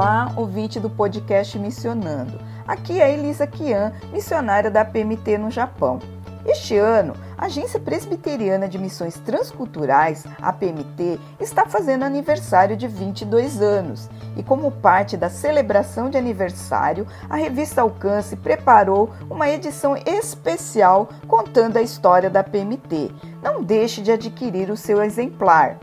Olá, ouvinte do podcast Missionando. Aqui é Elisa Kian, missionária da PMT no Japão. Este ano, a Agência Presbiteriana de Missões Transculturais, a PMT, está fazendo aniversário de 22 anos. E como parte da celebração de aniversário, a revista Alcance preparou uma edição especial contando a história da PMT. Não deixe de adquirir o seu exemplar.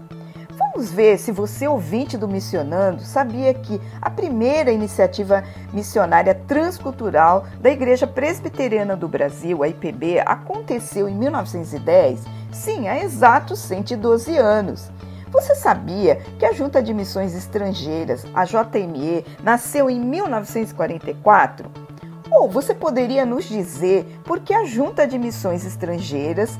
Vamos ver se você, ouvinte do Missionando, sabia que a primeira iniciativa missionária transcultural da Igreja Presbiteriana do Brasil, a IPB, aconteceu em 1910? Sim, há exatos 112 anos. Você sabia que a Junta de Missões Estrangeiras, a JME, nasceu em 1944? Ou você poderia nos dizer por que a Junta de Missões Estrangeiras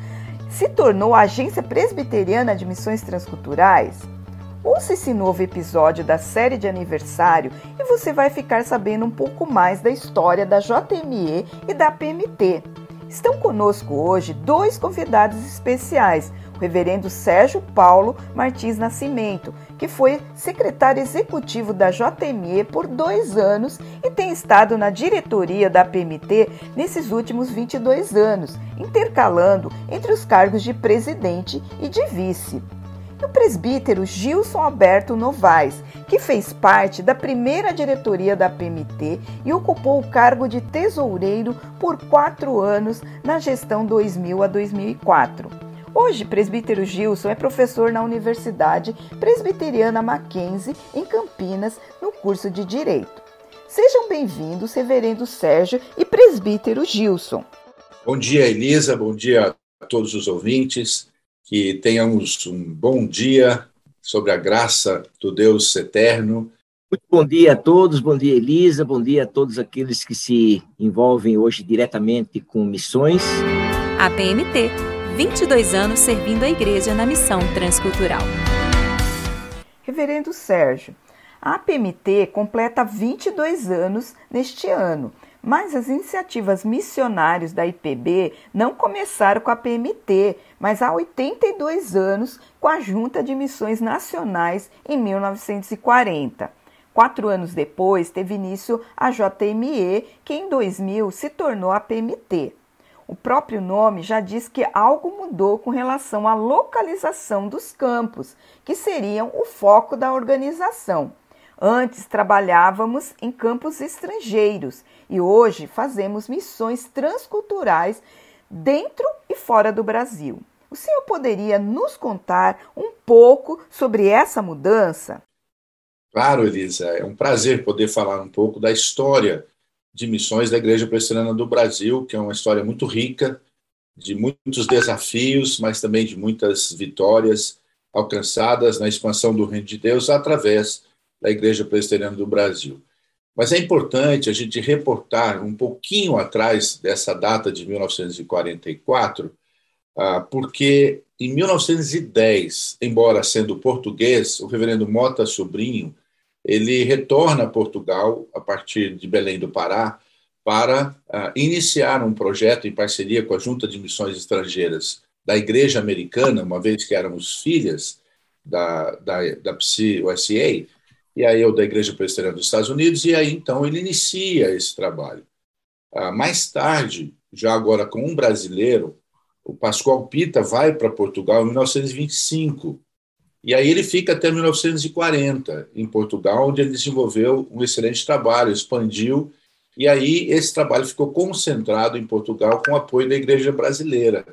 se tornou a Agência Presbiteriana de Missões Transculturais? Ouça esse novo episódio da série de aniversário e você vai ficar sabendo um pouco mais da história da JME e da PMT. Estão conosco hoje dois convidados especiais, o reverendo Sérgio Paulo Martins Nascimento, que foi secretário executivo da JME por dois anos e tem estado na diretoria da PMT nesses últimos 22 anos, intercalando entre os cargos de presidente e de vice. E o presbítero Gilson Alberto Novaes, que fez parte da primeira diretoria da PMT e ocupou o cargo de tesoureiro por quatro anos na gestão 2000 a 2004. Hoje, presbítero Gilson é professor na Universidade Presbiteriana Mackenzie, em Campinas, no curso de Direito. Sejam bem-vindos, reverendo Sérgio e presbítero Gilson. Bom dia, Elisa, bom dia a todos os ouvintes. Que tenhamos um bom dia sobre a graça do Deus eterno. Muito bom dia a todos, bom dia, Elisa, bom dia a todos aqueles que se envolvem hoje diretamente com missões. A PMT 22 anos servindo a igreja na missão transcultural. Reverendo Sérgio, a APMT completa 22 anos neste ano, mas as iniciativas missionárias da IPB não começaram com a PMT, mas há 82 anos com a Junta de Missões Nacionais em 1940. Quatro anos depois, teve início a JME, que em 2000 se tornou a PMT. O próprio nome já diz que algo mudou com relação à localização dos campos, que seriam o foco da organização. Antes trabalhávamos em campos estrangeiros e hoje fazemos missões transculturais dentro e fora do Brasil. O senhor poderia nos contar um pouco sobre essa mudança? Claro, Elisa, é um prazer poder falar um pouco da história de missões da Igreja Presbiteriana do Brasil, que é uma história muito rica, de muitos desafios, mas também de muitas vitórias alcançadas na expansão do Reino de Deus através da Igreja Presbiteriana do Brasil. Mas é importante a gente reportar um pouquinho atrás dessa data de 1944, ah, porque em 1910, embora sendo português, o reverendo Mota Sobrinho ele retorna a Portugal, a partir de Belém do Pará, para uh, iniciar um projeto em parceria com a Junta de Missões Estrangeiras da Igreja Americana, uma vez que éramos filhas da, da, da PSI-USA, e aí eu da Igreja Presbiteriana dos Estados Unidos, e aí então ele inicia esse trabalho. Uh, mais tarde, já agora com um brasileiro, o Pascoal Pita vai para Portugal em 1925 e aí ele fica até 1940 em Portugal, onde ele desenvolveu um excelente trabalho, expandiu, e aí esse trabalho ficou concentrado em Portugal com apoio da Igreja Brasileira.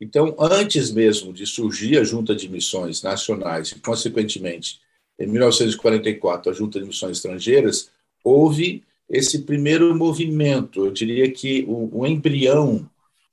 Então, antes mesmo de surgir a Junta de Missões Nacionais e, consequentemente, em 1944, a Junta de Missões Estrangeiras, houve esse primeiro movimento, eu diria que o, o embrião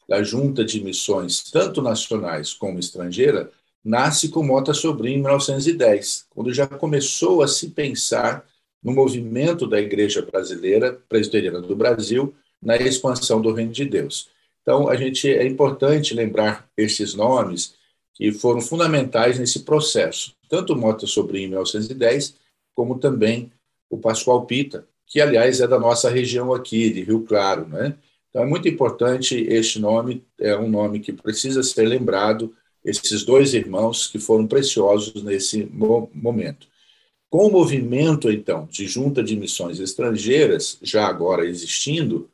da Junta de Missões, tanto nacionais como estrangeira, nasce com Mota Sobrinho em 1910, quando já começou a se pensar no movimento da Igreja Brasileira, Presbiteriana do Brasil, na expansão do reino de Deus. Então, a gente é importante lembrar esses nomes que foram fundamentais nesse processo, tanto Mota Sobrinho em 1910, como também o Pascoal Pita, que, aliás, é da nossa região aqui, de Rio Claro. Né? Então, é muito importante este nome, é um nome que precisa ser lembrado, esses dois irmãos que foram preciosos nesse momento. Com o movimento, então, de junta de missões estrangeiras, já agora existindo,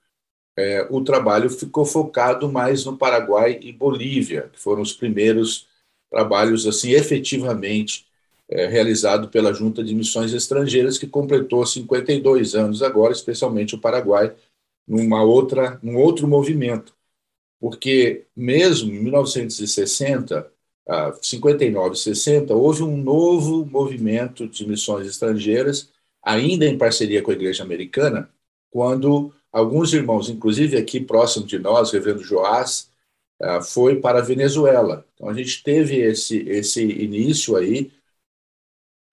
é, o trabalho ficou focado mais no Paraguai e Bolívia, que foram os primeiros trabalhos, assim, efetivamente é, realizado pela Junta de Missões Estrangeiras, que completou 52 anos agora, especialmente o Paraguai, numa outra, num outro movimento. Porque mesmo em 1960, 59 e 60, houve um novo movimento de missões estrangeiras, ainda em parceria com a Igreja Americana, quando alguns irmãos, inclusive aqui próximo de nós, Reverendo Joás, ah, foi para a Venezuela. Então a gente teve esse, esse início aí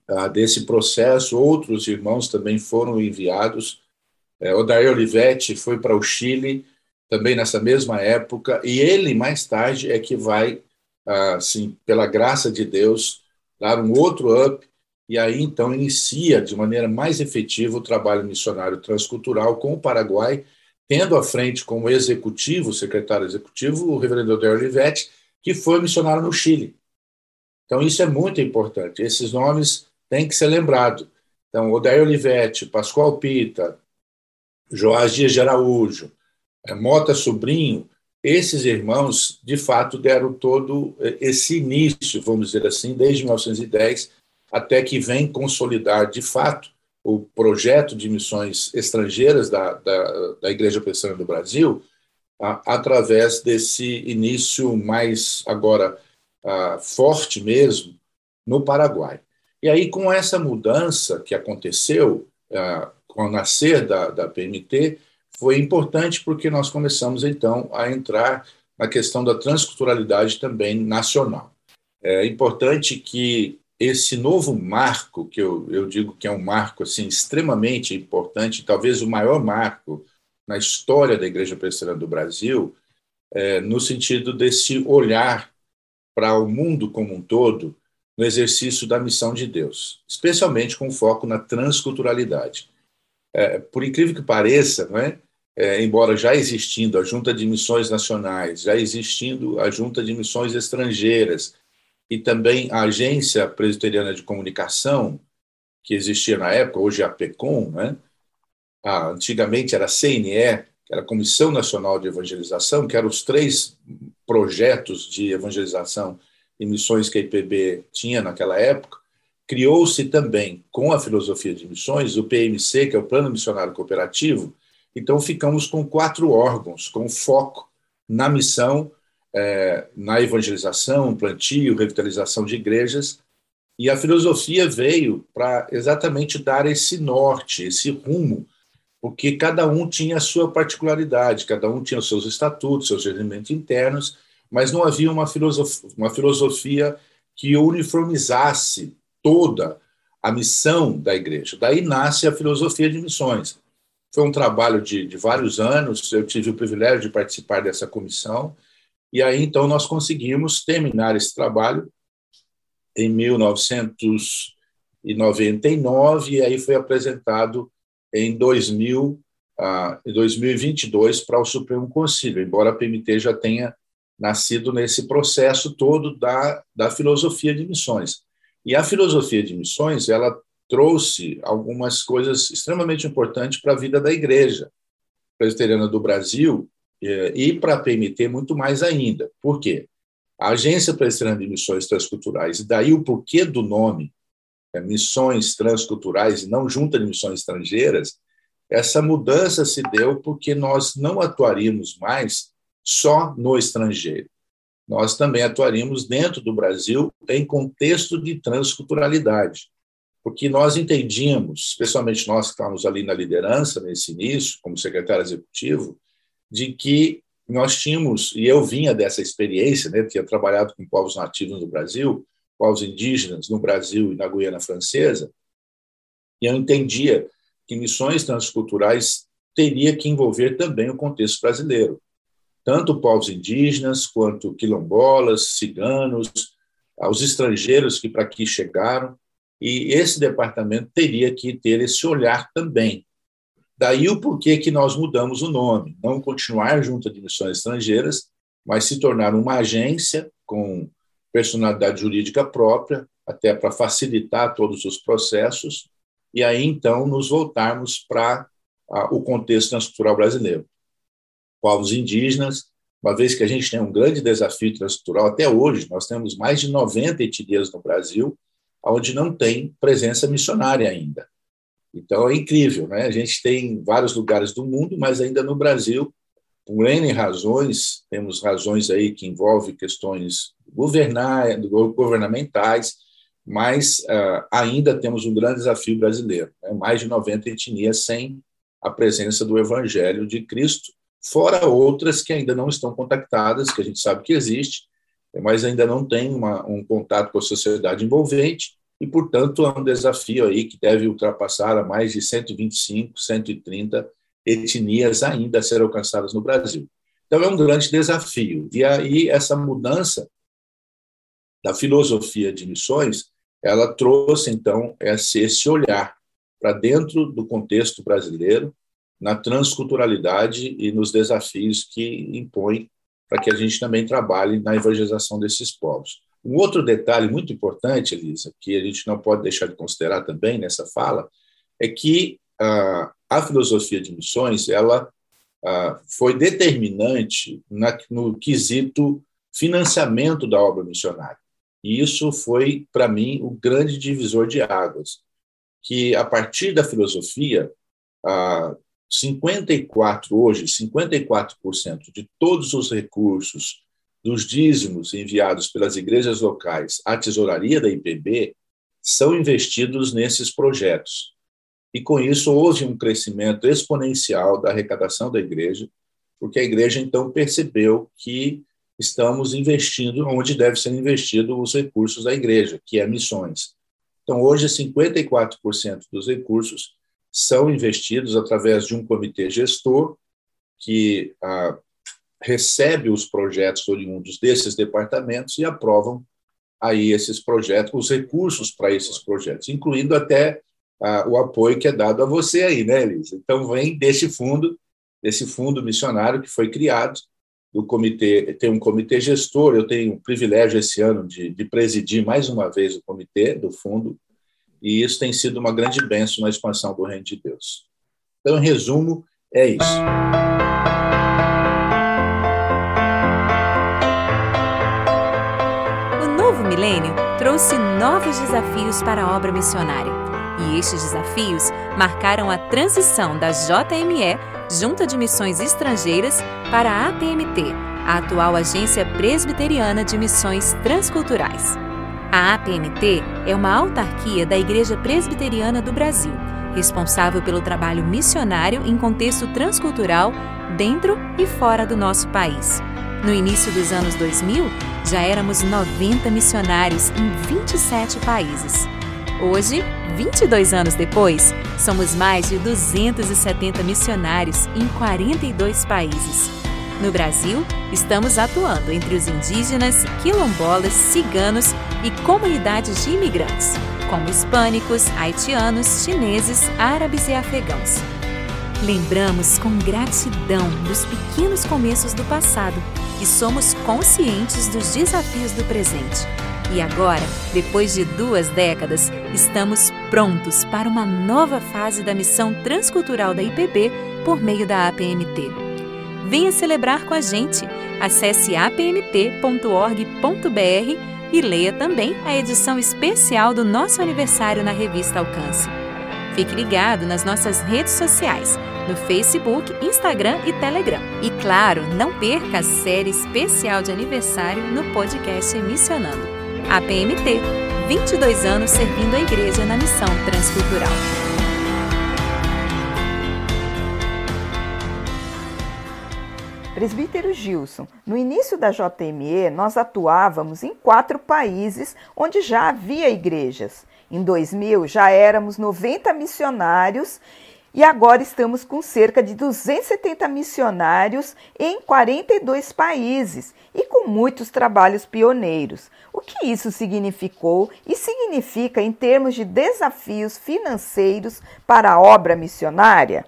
ah, desse processo, outros irmãos também foram enviados. É, Odair Olivetti foi para o Chile, também nessa mesma época, e ele, mais tarde, é que vai assim, pela graça de Deus, dar um outro up e aí então inicia de maneira mais efetiva o trabalho missionário transcultural com o Paraguai, tendo à frente como executivo, secretário executivo, o reverendo Odair Olivetti, que foi missionário no Chile. Então isso é muito importante, esses nomes têm que ser lembrados. Então, Odair Olivetti, Pascoal Pita, Joás Dias de Araújo, eh, Mota Sobrinho, esses irmãos, de fato, deram todo eh, esse início, vamos dizer assim, desde 1910 até que vem consolidar, de fato, o projeto de missões estrangeiras da, da, da Igreja Presbiteriana do Brasil, a, através desse início mais, agora, a, forte mesmo, no Paraguai. E aí, com essa mudança que aconteceu, a, com o nascer da, da PMT, foi importante porque nós começamos, então, a entrar na questão da transculturalidade também nacional. É importante que esse novo marco, que eu, eu digo que é um marco assim extremamente importante, talvez o maior marco na história da Igreja Presbiteriana do Brasil, é, no sentido desse olhar para o mundo como um todo no exercício da missão de Deus, especialmente com foco na transculturalidade. É, por incrível que pareça, não é? é, embora já existindo a Junta de Missões Nacionais, já existindo a Junta de Missões Estrangeiras e também a Agência Presbiteriana de Comunicação, que existia na época, hoje é a PECOM, né? Ah, antigamente era a CNE, que era a Comissão Nacional de Evangelização, que eram os três projetos de evangelização e missões que a IPB tinha naquela época, criou-se também, com a filosofia de missões, o PMC, que é o Plano Missionário Cooperativo, então, ficamos com quatro órgãos, com foco na missão, é, na evangelização, plantio, revitalização de igrejas, e a filosofia veio para exatamente dar esse norte, esse rumo, porque cada um tinha a sua particularidade, cada um tinha os seus estatutos, seus elementos internos, mas não havia uma filosofia, uma filosofia que uniformizasse toda a missão da igreja. Daí nasce a filosofia de missões. Foi um trabalho de, de vários anos, eu tive o privilégio de participar dessa comissão, e aí então nós conseguimos terminar esse trabalho em 1999, e aí foi apresentado em 2000, ah, 2022 para o Supremo Conselho, embora a PMT já tenha nascido nesse processo todo da, da filosofia de missões. E a filosofia de missões, ela trouxe algumas coisas extremamente importantes para a vida da igreja presbiteriana do Brasil eh, e para a PMT muito mais ainda. Por quê? A Agência Presbiteriana de Missões Transculturais, e daí o porquê do nome, é, Missões Transculturais e não Junta de Missões Estrangeiras, essa mudança se deu porque nós não atuaríamos mais só no estrangeiro. Nós também atuaríamos dentro do Brasil em contexto de transculturalidade porque nós entendíamos, especialmente nós que estávamos ali na liderança nesse início, como secretário executivo, de que nós tínhamos, e eu vinha dessa experiência, né, tinha trabalhado com povos nativos no Brasil, povos indígenas no Brasil e na Guiana Francesa, e eu entendia que missões transculturais teria que envolver também o contexto brasileiro, tanto povos indígenas quanto quilombolas, ciganos, os estrangeiros que para aqui chegaram, e esse departamento teria que ter esse olhar também. Daí o porquê que nós mudamos o nome, não continuar junto de missões estrangeiras, mas se tornar uma agência com personalidade jurídica própria, até para facilitar todos os processos, e aí então nos voltarmos para o contexto transcultural brasileiro. Povos indígenas, uma vez que a gente tem um grande desafio transcultural, até hoje nós temos mais de 90 etnias no Brasil, onde não tem presença missionária ainda. Então é incrível, né? A gente tem vários lugares do mundo, mas ainda no Brasil, por N razões, temos razões aí que envolvem questões governamentais, mas uh, ainda temos um grande desafio brasileiro, né? mais de 90 etnias sem a presença do Evangelho de Cristo, fora outras que ainda não estão contactadas, que a gente sabe que existe, mas ainda não tem uma, um contato com a sociedade envolvente, e, portanto, é um desafio aí que deve ultrapassar a mais de 125, 130 etnias ainda a ser alcançadas no Brasil. Então, é um grande desafio. E aí, essa mudança da filosofia de missões, ela trouxe, então, esse, esse olhar para dentro do contexto brasileiro, na transculturalidade e nos desafios que impõe para que a gente também trabalhe na evangelização desses povos. Um outro detalhe muito importante, Elisa, que a gente não pode deixar de considerar também nessa fala, é que ah, a filosofia de missões ela ah, foi determinante na, no quesito financiamento da obra missionária. E isso foi, para mim, o grande divisor de águas, que a partir da filosofia, ah, 54 hoje, 54% de todos os recursos dos dízimos enviados pelas igrejas locais à tesouraria da IPB são investidos nesses projetos. E com isso houve um crescimento exponencial da arrecadação da igreja, porque a igreja então percebeu que estamos investindo onde deve ser investido os recursos da igreja, que é missões. Então hoje 54% dos recursos são investidos através de um comitê gestor que ah, recebe os projetos oriundos desses departamentos e aprovam aí esses projetos, os recursos para esses projetos, incluindo até ah, o apoio que é dado a você aí, né, Elisa? Então, vem desse fundo, desse fundo missionário que foi criado, do comitê, tem um comitê gestor, eu tenho o privilégio esse ano de, de presidir mais uma vez o comitê do fundo, e isso tem sido uma grande bênção na expansão do reino de Deus. Então, em resumo, é isso. milênio trouxe novos desafios para a obra missionária. E estes desafios marcaram a transição da JME, Junta de Missões Estrangeiras, para a APMT, a atual Agência Presbiteriana de Missões Transculturais. A APMT é uma autarquia da Igreja Presbiteriana do Brasil, responsável pelo trabalho missionário em contexto transcultural dentro e fora do nosso país. No início dos anos 2000, já éramos 90 missionários em 27 países. Hoje, 22 anos depois, somos mais de 270 missionários em 42 países. No Brasil, estamos atuando entre os indígenas, quilombolas, ciganos e comunidades de imigrantes, como hispânicos, haitianos, chineses, árabes e afegãos. Lembramos com gratidão dos pequenos começos do passado e somos conscientes dos desafios do presente. E agora, depois de duas décadas, estamos prontos para uma nova fase da missão transcultural da IPB por meio da APMT. Venha celebrar com a gente. Acesse apmt.org.br e leia também a edição especial do nosso aniversário na revista Alcance. Fique ligado nas nossas redes sociais, no Facebook, Instagram e Telegram. E claro, não perca a série especial de aniversário no podcast Missionando. A PMT, 22 anos servindo a igreja na missão transcultural. Presbítero Gilson, no início da JME, nós atuávamos em quatro países onde já havia igrejas. Em 2000 já éramos 90 missionários e agora estamos com cerca de 270 missionários em 42 países e com muitos trabalhos pioneiros. O que isso significou e significa em termos de desafios financeiros para a obra missionária?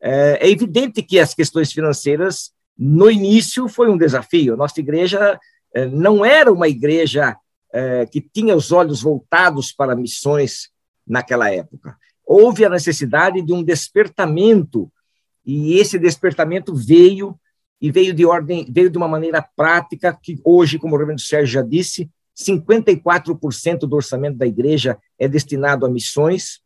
É, é evidente que as questões financeiras, no início, foi um desafio. Nossa igreja é, não era uma igreja é, que tinha os olhos voltados para missões naquela época houve a necessidade de um despertamento, e esse despertamento veio, e veio de ordem, veio de uma maneira prática, que hoje, como o reverendo Sérgio já disse, 54% do orçamento da igreja é destinado a missões,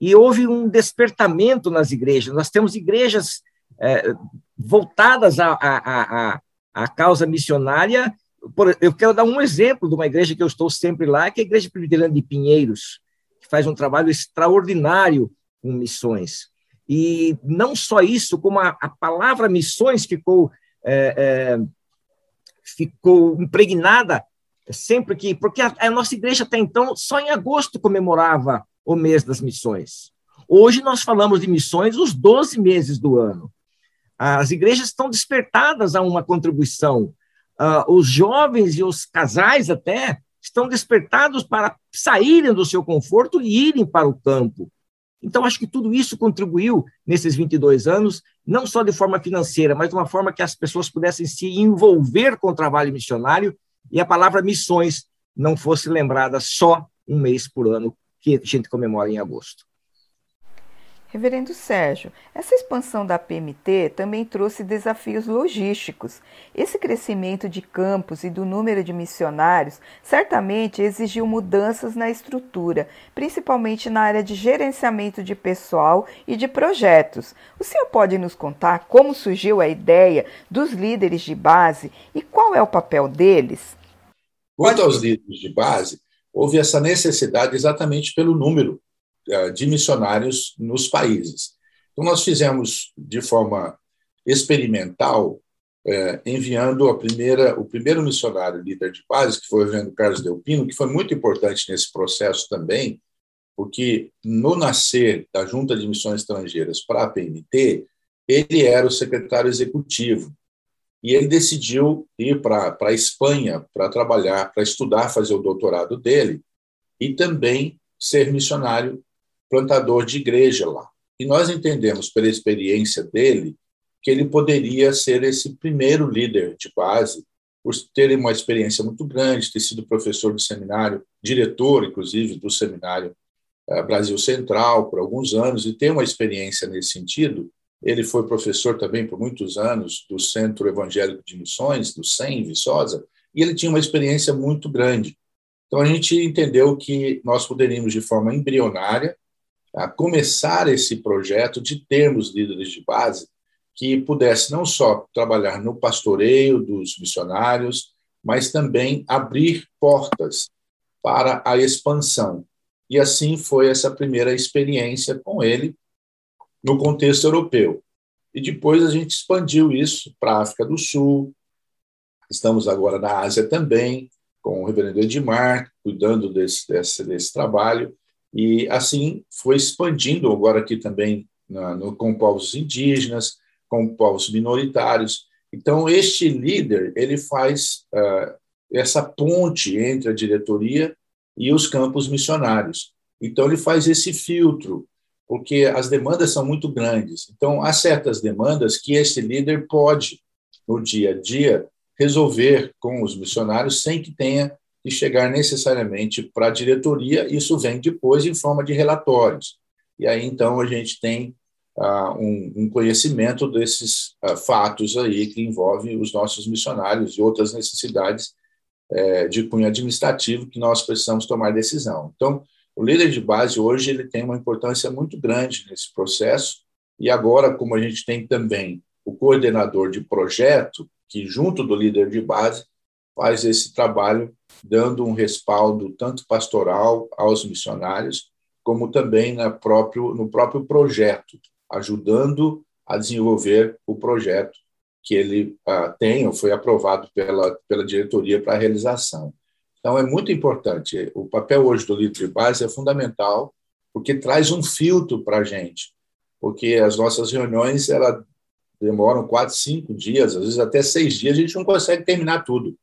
e houve um despertamento nas igrejas. Nós temos igrejas é, voltadas à, à, à, à causa missionária. Por, eu quero dar um exemplo de uma igreja que eu estou sempre lá, que é a Igreja Presbiteriana de Pinheiros faz um trabalho extraordinário com missões. E não só isso, como a, a palavra missões ficou, é, é, ficou impregnada sempre que. Porque a, a nossa igreja até então, só em agosto comemorava o mês das missões. Hoje nós falamos de missões os 12 meses do ano. As igrejas estão despertadas a uma contribuição. Uh, os jovens e os casais até estão despertados para saírem do seu conforto e irem para o campo. Então, acho que tudo isso contribuiu nesses 22 anos, não só de forma financeira, mas de uma forma que as pessoas pudessem se envolver com o trabalho missionário e a palavra missões não fosse lembrada só um mês por ano, que a gente comemora em agosto. Reverendo Sérgio, essa expansão da PMT também trouxe desafios logísticos. Esse crescimento de campos e do número de missionários certamente exigiu mudanças na estrutura, principalmente na área de gerenciamento de pessoal e de projetos. O senhor pode nos contar como surgiu a ideia dos líderes de base e qual é o papel deles? Quanto aos líderes de base, houve essa necessidade exatamente pelo número de missionários nos países. Então, nós fizemos de forma experimental, é, enviando a primeira, o primeiro missionário líder de base, que foi o reverendo Carlos Delpino, que foi muito importante nesse processo também, porque no nascer da Junta de Missões Estrangeiras para a PMT, ele era o secretário executivo. E ele decidiu ir para a Espanha para trabalhar, para estudar, fazer o doutorado dele, e também ser missionário plantador de igreja lá. E nós entendemos, pela experiência dele, que ele poderia ser esse primeiro líder de base, por ter uma experiência muito grande, ter sido professor de seminário, diretor, inclusive, do seminário eh, Brasil Central por alguns anos, e ter uma experiência nesse sentido. Ele foi professor também por muitos anos do Centro Evangélico de Missões, do SEM, em Viçosa, e ele tinha uma experiência muito grande. Então, a gente entendeu que nós poderíamos, de forma embrionária, a começar esse projeto de termos líderes de base que pudesse não só trabalhar no pastoreio dos missionários, mas também abrir portas para a expansão. E assim foi essa primeira experiência com ele no contexto europeu. E depois a gente expandiu isso para a África do Sul, estamos agora na Ásia também, com o reverendo Edmar, cuidando desse, desse, desse trabalho, e assim foi expandindo agora aqui também na, no, com povos indígenas, com povos minoritários. Então, este líder ele faz uh, essa ponte entre a diretoria e os campos missionários. Então, ele faz esse filtro, porque as demandas são muito grandes. Então, há certas demandas que esse líder pode, no dia a dia, resolver com os missionários sem que tenha de chegar necessariamente para a diretoria, isso vem depois em forma de relatórios. E aí, então, a gente tem ah, um, um, conhecimento desses ah, fatos aí que envolvem os nossos missionários e outras necessidades eh, de cunho administrativo que nós precisamos tomar decisão. Então, o líder de base hoje ele tem uma importância muito grande nesse processo e agora, como a gente tem também o coordenador de projeto, que junto do líder de base faz esse trabalho dando um respaldo tanto pastoral aos missionários, como também próprio, no próprio projeto, ajudando a desenvolver o projeto que ele ah, tem ou foi aprovado pela, pela diretoria para a realização. Então, é muito importante. O papel hoje do líder de base é fundamental, porque traz um filtro para a gente. porque as nossas reuniões ela demoram quatro, cinco dias, às vezes até seis dias, a gente não consegue terminar tudo,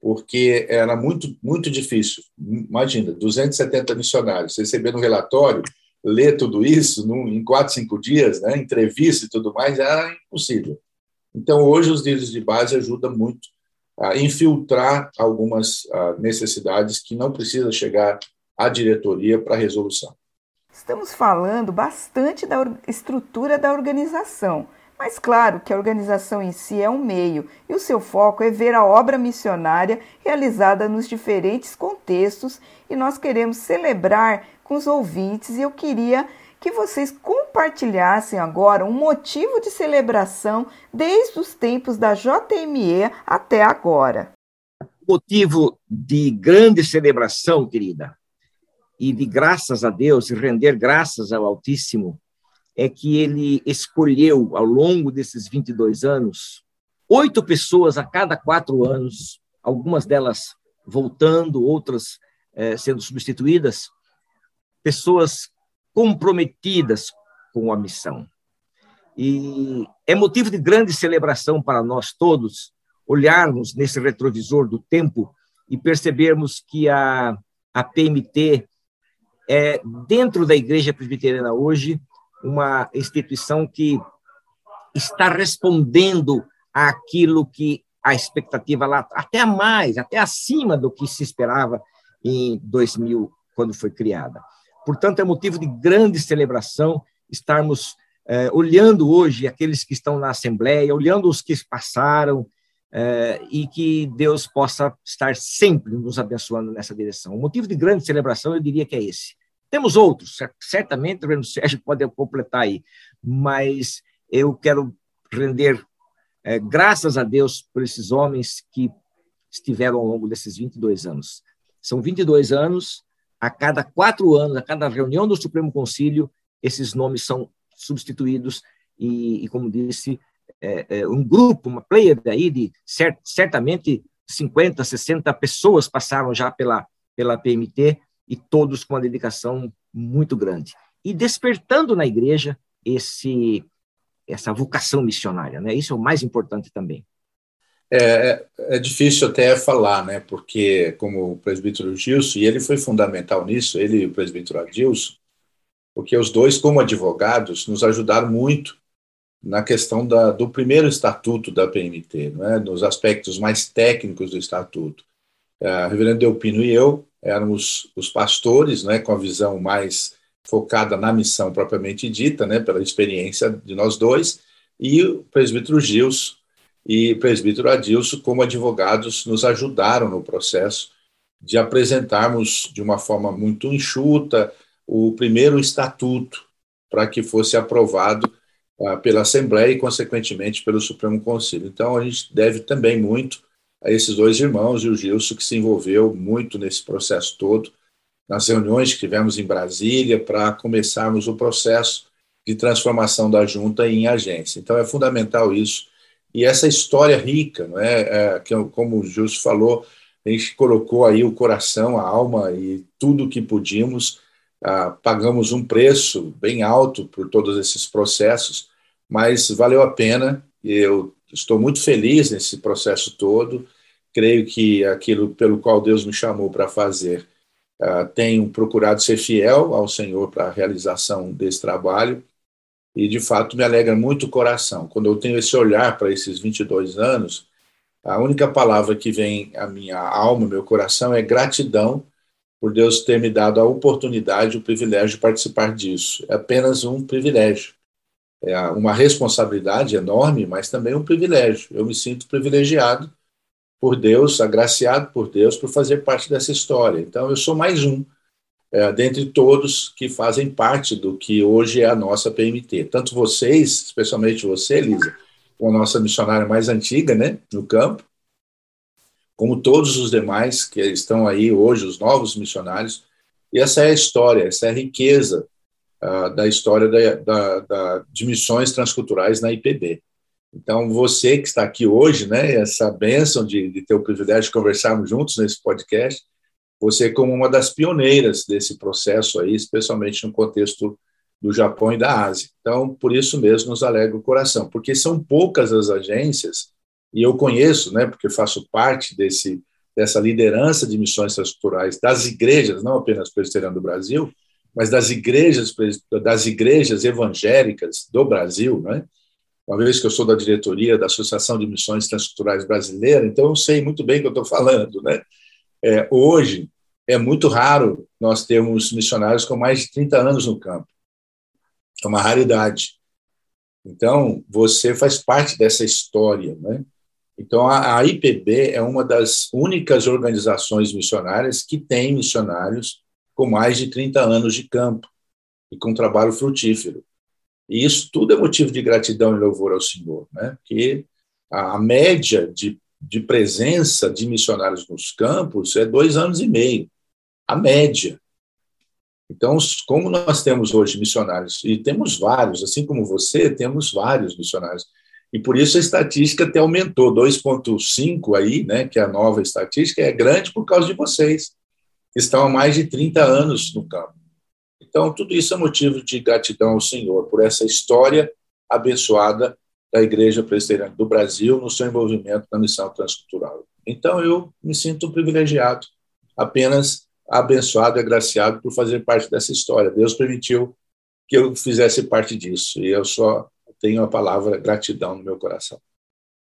porque era muito, muito difícil. Imagina, 270 missionários recebendo um relatório, ler tudo isso num, em quatro, cinco dias, né, entrevista e tudo mais, era impossível. Então, hoje, os líderes de base ajudam muito a infiltrar algumas uh, necessidades que não precisa chegar à diretoria para resolução. Estamos falando bastante da estrutura da organização, mas claro que a organização em si é um meio e o seu foco é ver a obra missionária realizada nos diferentes contextos e nós queremos celebrar com os ouvintes e eu queria que vocês compartilhassem agora um motivo de celebração desde os tempos da JME até agora. Motivo de grande celebração, querida, e de graças a Deus, e render graças ao Altíssimo, é que ele escolheu, ao longo desses 22 anos, oito pessoas a cada quatro anos, algumas delas voltando, outras eh, sendo substituídas, pessoas comprometidas com a missão. E é motivo de grande celebração para nós todos olharmos nesse retrovisor do tempo e percebermos que a, a PMT é, dentro da Igreja Presbiteriana hoje, uma instituição que está respondendo àquilo que a expectativa lá, até mais, até acima do que se esperava em 2000, quando foi criada. Portanto, é motivo de grande celebração estarmos é, olhando hoje aqueles que estão na Assembleia, olhando os que passaram, é, e que Deus possa estar sempre nos abençoando nessa direção. O motivo de grande celebração, eu diria que é esse. Temos outros, certamente o Reverendo Sérgio pode completar aí, mas eu quero render é, graças a Deus por esses homens que estiveram ao longo desses 22 anos. São 22 anos a cada quatro anos, a cada reunião do Supremo Concílio, esses nomes são substituídos e, e como disse, é, é, um grupo, uma player aí de cert, certamente 50, 60 pessoas passaram já pela, pela PMT e todos com uma dedicação muito grande. E despertando na igreja esse essa vocação missionária, né? Isso é o mais importante também. É, é, é, difícil até falar, né? Porque, como o presbítero Gilson, e ele foi fundamental nisso, ele e o presbítero Adilson, porque os dois, como advogados, nos ajudaram muito na questão da, do primeiro estatuto da PMT, não é? nos aspectos mais técnicos do estatuto. A reverendo Delpino e eu éramos os pastores, né, com a visão mais focada na missão propriamente dita, né, pela experiência de nós dois, e o presbítero Gilson, e o presbítero Adilson, como advogados, nos ajudaram no processo de apresentarmos de uma forma muito enxuta o primeiro estatuto para que fosse aprovado uh, pela Assembleia e, consequentemente, pelo Supremo Conselho. Então, a gente deve também muito a esses dois irmãos e o Gilson, que se envolveu muito nesse processo todo, nas reuniões que tivemos em Brasília, para começarmos o processo de transformação da junta em agência. Então, é fundamental isso e essa história rica, não é? é que, como o Justo falou, a gente colocou aí o coração, a alma e tudo que pudimos, ah, pagamos um preço bem alto por todos esses processos, mas valeu a pena. Eu estou muito feliz nesse processo todo. Creio que aquilo pelo qual Deus me chamou para fazer, ah, tenho procurado ser fiel ao Senhor para a realização desse trabalho e de fato me alegra muito o coração. Quando eu tenho esse olhar para esses 22 anos, a única palavra que vem à minha alma, meu coração, é gratidão por Deus ter me dado a oportunidade, o privilégio de participar disso. É apenas um privilégio. É uma responsabilidade enorme, mas também um privilégio. Eu me sinto privilegiado por Deus, agraciado por Deus por fazer parte dessa história. Então, eu sou mais um é, dentre todos que fazem parte do que hoje é a nossa PMT. Tanto vocês, especialmente você, Elisa, com a nossa missionária mais antiga, né, no campo, como todos os demais que estão aí hoje, os novos missionários. E essa é a história, essa é a riqueza uh, da história da, da, da, de missões transculturais na IPB. Então, você que está aqui hoje, né, essa bênção de, de ter o privilégio de conversarmos juntos nesse podcast, você como uma das pioneiras desse processo aí, especialmente no contexto do Japão e da Ásia. Então, por isso mesmo nos alegra o coração, porque são poucas as agências, e eu conheço, né, porque faço parte desse, dessa liderança de missões transculturais das igrejas, não apenas presbiterianas do Brasil, mas das igrejas, das igrejas evangélicas do Brasil, né? uma vez que eu sou da diretoria da Associação de Missões Transculturais Brasileira, então eu sei muito bem o que eu estou falando. Né? É, hoje, é muito raro nós termos missionários com mais de 30 anos no campo. É uma raridade. Então, você faz parte dessa história. Né? Então, a, a IPB é uma das únicas organizações missionárias que tem missionários com mais de 30 anos de campo e com trabalho frutífero. E isso tudo é motivo de gratidão e louvor ao Senhor, né? Porque a, média de, de presença de missionários nos campos é dois anos e meio, a média. Então, como nós temos hoje missionários, e temos vários, assim como você, temos vários missionários, e por isso a estatística até aumentou, 2,5 aí, né, que é a nova estatística, é grande por causa de vocês, estão há mais de 30 anos no campo. Então, tudo isso é motivo de gratidão ao Senhor por essa história abençoada da Igreja Presbiteriana do Brasil no seu envolvimento na missão transcultural. Então, eu me sinto privilegiado, apenas abençoado e agraciado por fazer parte dessa história. Deus permitiu que eu fizesse parte disso, e eu só tenho a palavra gratidão no meu coração.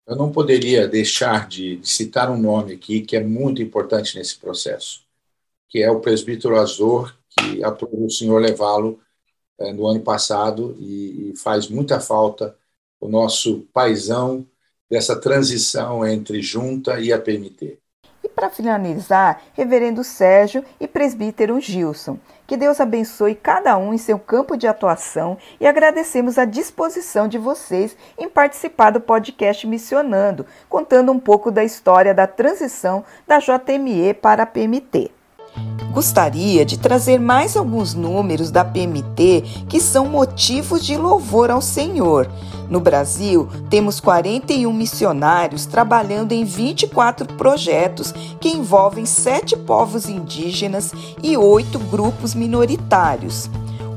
Eu não poderia deixar de citar um nome aqui que é muito importante nesse processo, que é o presbítero Azor que aprovou o senhor levá-lo é, no ano passado e, e, faz muita falta o nosso paisão dessa transição entre junta e a PMT. E para finalizar, reverendo Sérgio e presbítero Gilson. Que Deus abençoe cada um em seu campo de atuação e agradecemos a disposição de vocês em participar do podcast Missionando, contando um pouco da história da transição da JME para a PMT. Gostaria de trazer mais alguns números da PMT que são motivos de louvor ao Senhor. No Brasil, temos 41 missionários trabalhando em 24 projetos que envolvem sete povos indígenas e oito grupos minoritários.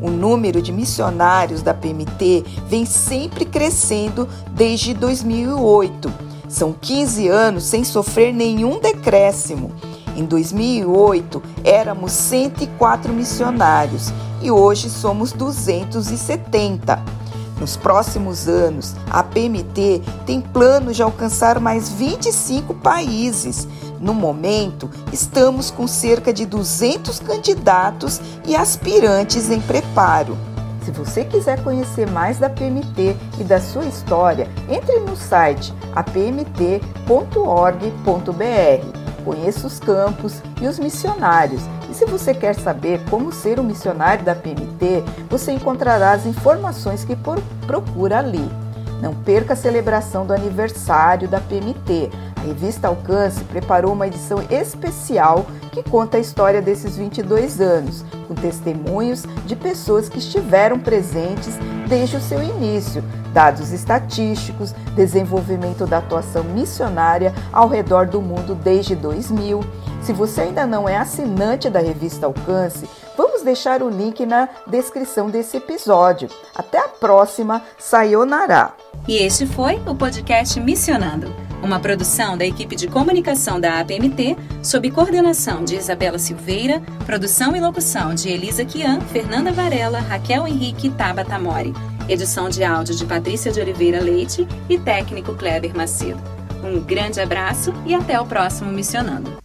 O número de missionários da PMT vem sempre crescendo desde 2008. São 15 anos sem sofrer nenhum decréscimo. Em 2008, éramos 104 missionários e hoje somos 270. Nos próximos anos, a PMT tem planos de alcançar mais 25 países. No momento, estamos com cerca de 200 candidatos e aspirantes em preparo. Se você quiser conhecer mais da PMT e da sua história, entre no site apmt.org.br conheça os campos e os missionários. E se você quer saber como ser um missionário da PMT, você encontrará as informações que procura ali. Não perca a celebração do aniversário da PMT. A revista Alcance preparou uma edição especial que conta a história desses 22 anos, com testemunhos de pessoas que estiveram presentes desde o seu início, dados estatísticos, desenvolvimento da atuação missionária ao redor do mundo desde 2000. Se você ainda não é assinante da revista Alcance, vamos deixar o link na descrição desse episódio. Até a próxima, Sayonara! E este foi o podcast Missionando, uma produção da equipe de comunicação da APMT, sob coordenação de Isabela Silveira, produção e locução de Elisa Kian, Fernanda Varela, Raquel Henrique e Tabata Mori. Edição de áudio de Patrícia de Oliveira Leite e técnico Kleber Macedo. Um grande abraço e até o próximo Missionando.